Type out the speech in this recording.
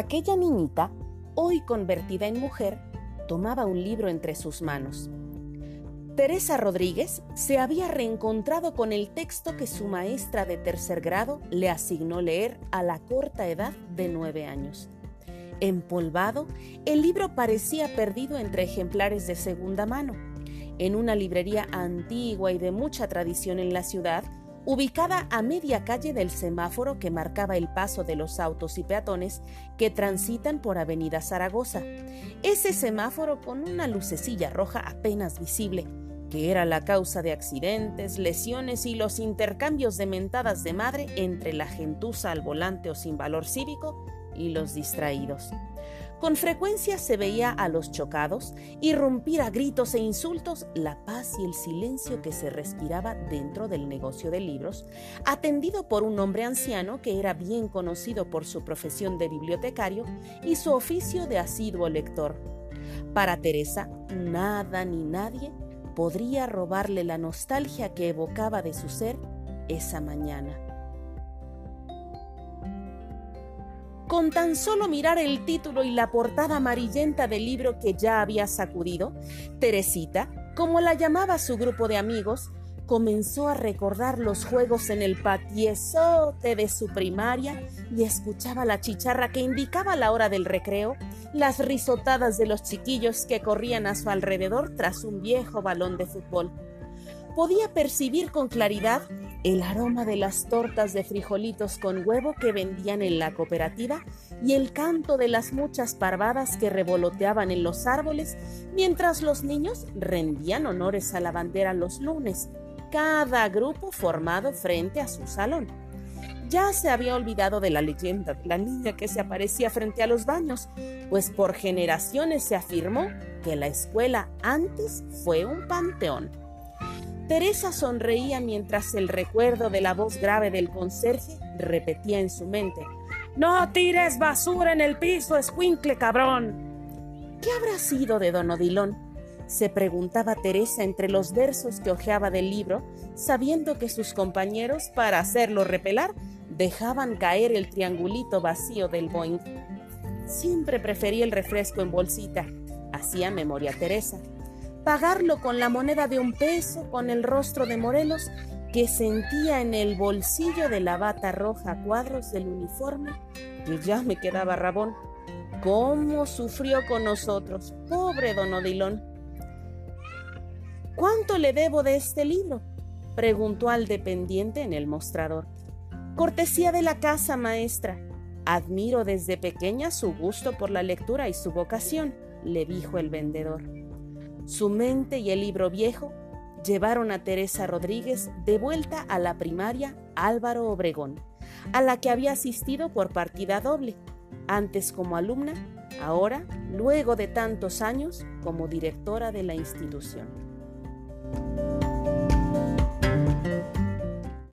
Aquella niñita, hoy convertida en mujer, tomaba un libro entre sus manos. Teresa Rodríguez se había reencontrado con el texto que su maestra de tercer grado le asignó leer a la corta edad de nueve años. Empolvado, el libro parecía perdido entre ejemplares de segunda mano. En una librería antigua y de mucha tradición en la ciudad, ubicada a media calle del semáforo que marcaba el paso de los autos y peatones que transitan por Avenida Zaragoza. Ese semáforo con una lucecilla roja apenas visible, que era la causa de accidentes, lesiones y los intercambios de mentadas de madre entre la gentuza al volante o sin valor cívico y los distraídos. Con frecuencia se veía a los chocados irrumpir a gritos e insultos la paz y el silencio que se respiraba dentro del negocio de libros, atendido por un hombre anciano que era bien conocido por su profesión de bibliotecario y su oficio de asiduo lector. Para Teresa, nada ni nadie podría robarle la nostalgia que evocaba de su ser esa mañana. Con tan solo mirar el título y la portada amarillenta del libro que ya había sacudido, Teresita, como la llamaba su grupo de amigos, comenzó a recordar los juegos en el patiezote de su primaria y escuchaba la chicharra que indicaba la hora del recreo, las risotadas de los chiquillos que corrían a su alrededor tras un viejo balón de fútbol. Podía percibir con claridad el aroma de las tortas de frijolitos con huevo que vendían en la cooperativa y el canto de las muchas parvadas que revoloteaban en los árboles mientras los niños rendían honores a la bandera los lunes, cada grupo formado frente a su salón. Ya se había olvidado de la leyenda de la niña que se aparecía frente a los baños, pues por generaciones se afirmó que la escuela antes fue un panteón. Teresa sonreía mientras el recuerdo de la voz grave del conserje repetía en su mente: ¡No tires basura en el piso, escuincle cabrón! ¿Qué habrá sido de don Odilón? se preguntaba Teresa entre los versos que hojeaba del libro, sabiendo que sus compañeros, para hacerlo repelar, dejaban caer el triangulito vacío del Boeing. Siempre prefería el refresco en bolsita, hacía memoria Teresa pagarlo con la moneda de un peso, con el rostro de Morelos, que sentía en el bolsillo de la bata roja cuadros del uniforme, y ya me quedaba rabón. ¿Cómo sufrió con nosotros, pobre don Odilón? ¿Cuánto le debo de este libro? preguntó al dependiente en el mostrador. Cortesía de la casa, maestra. Admiro desde pequeña su gusto por la lectura y su vocación, le dijo el vendedor. Su mente y el libro viejo llevaron a Teresa Rodríguez de vuelta a la primaria Álvaro Obregón, a la que había asistido por partida doble, antes como alumna, ahora, luego de tantos años, como directora de la institución.